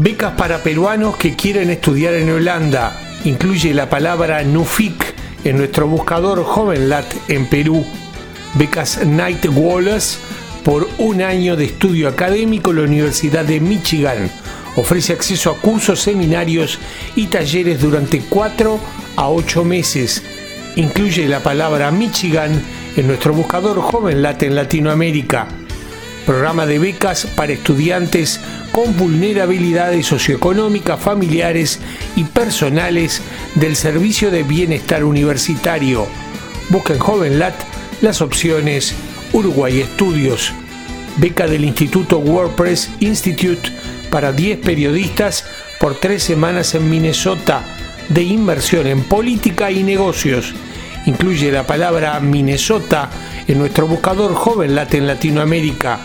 Becas para peruanos que quieren estudiar en Holanda. Incluye la palabra NUFIC en nuestro buscador JovenLat en Perú. Becas Night Wallace por un año de estudio académico en la Universidad de Michigan. Ofrece acceso a cursos, seminarios y talleres durante 4 a 8 meses. Incluye la palabra Michigan en nuestro buscador JovenLat en Latinoamérica. Programa de becas para estudiantes con vulnerabilidades socioeconómicas, familiares y personales del Servicio de Bienestar Universitario. Busca en JovenLat las opciones Uruguay Estudios, beca del Instituto WordPress Institute para 10 periodistas por tres semanas en Minnesota de inversión en política y negocios. Incluye la palabra Minnesota en nuestro buscador JovenLat en Latinoamérica.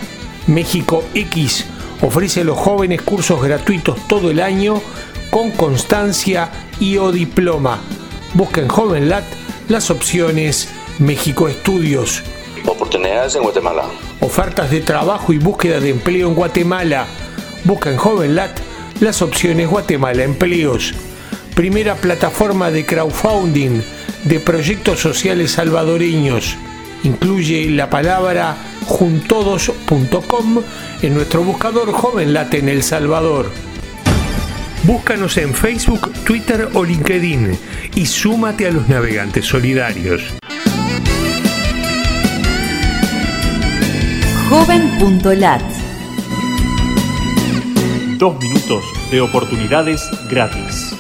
México X ofrece a los jóvenes cursos gratuitos todo el año con constancia y o diploma. Busca en JovenLat las opciones México Estudios. Oportunidades en Guatemala. Ofertas de trabajo y búsqueda de empleo en Guatemala. Busca en JovenLat las opciones Guatemala Empleos. Primera plataforma de crowdfunding de proyectos sociales salvadoreños. Incluye la palabra juntodos.com en nuestro buscador JovenLat en El Salvador. Búscanos en Facebook, Twitter o LinkedIn y súmate a los navegantes solidarios. Joven.lat. Dos minutos de oportunidades gratis.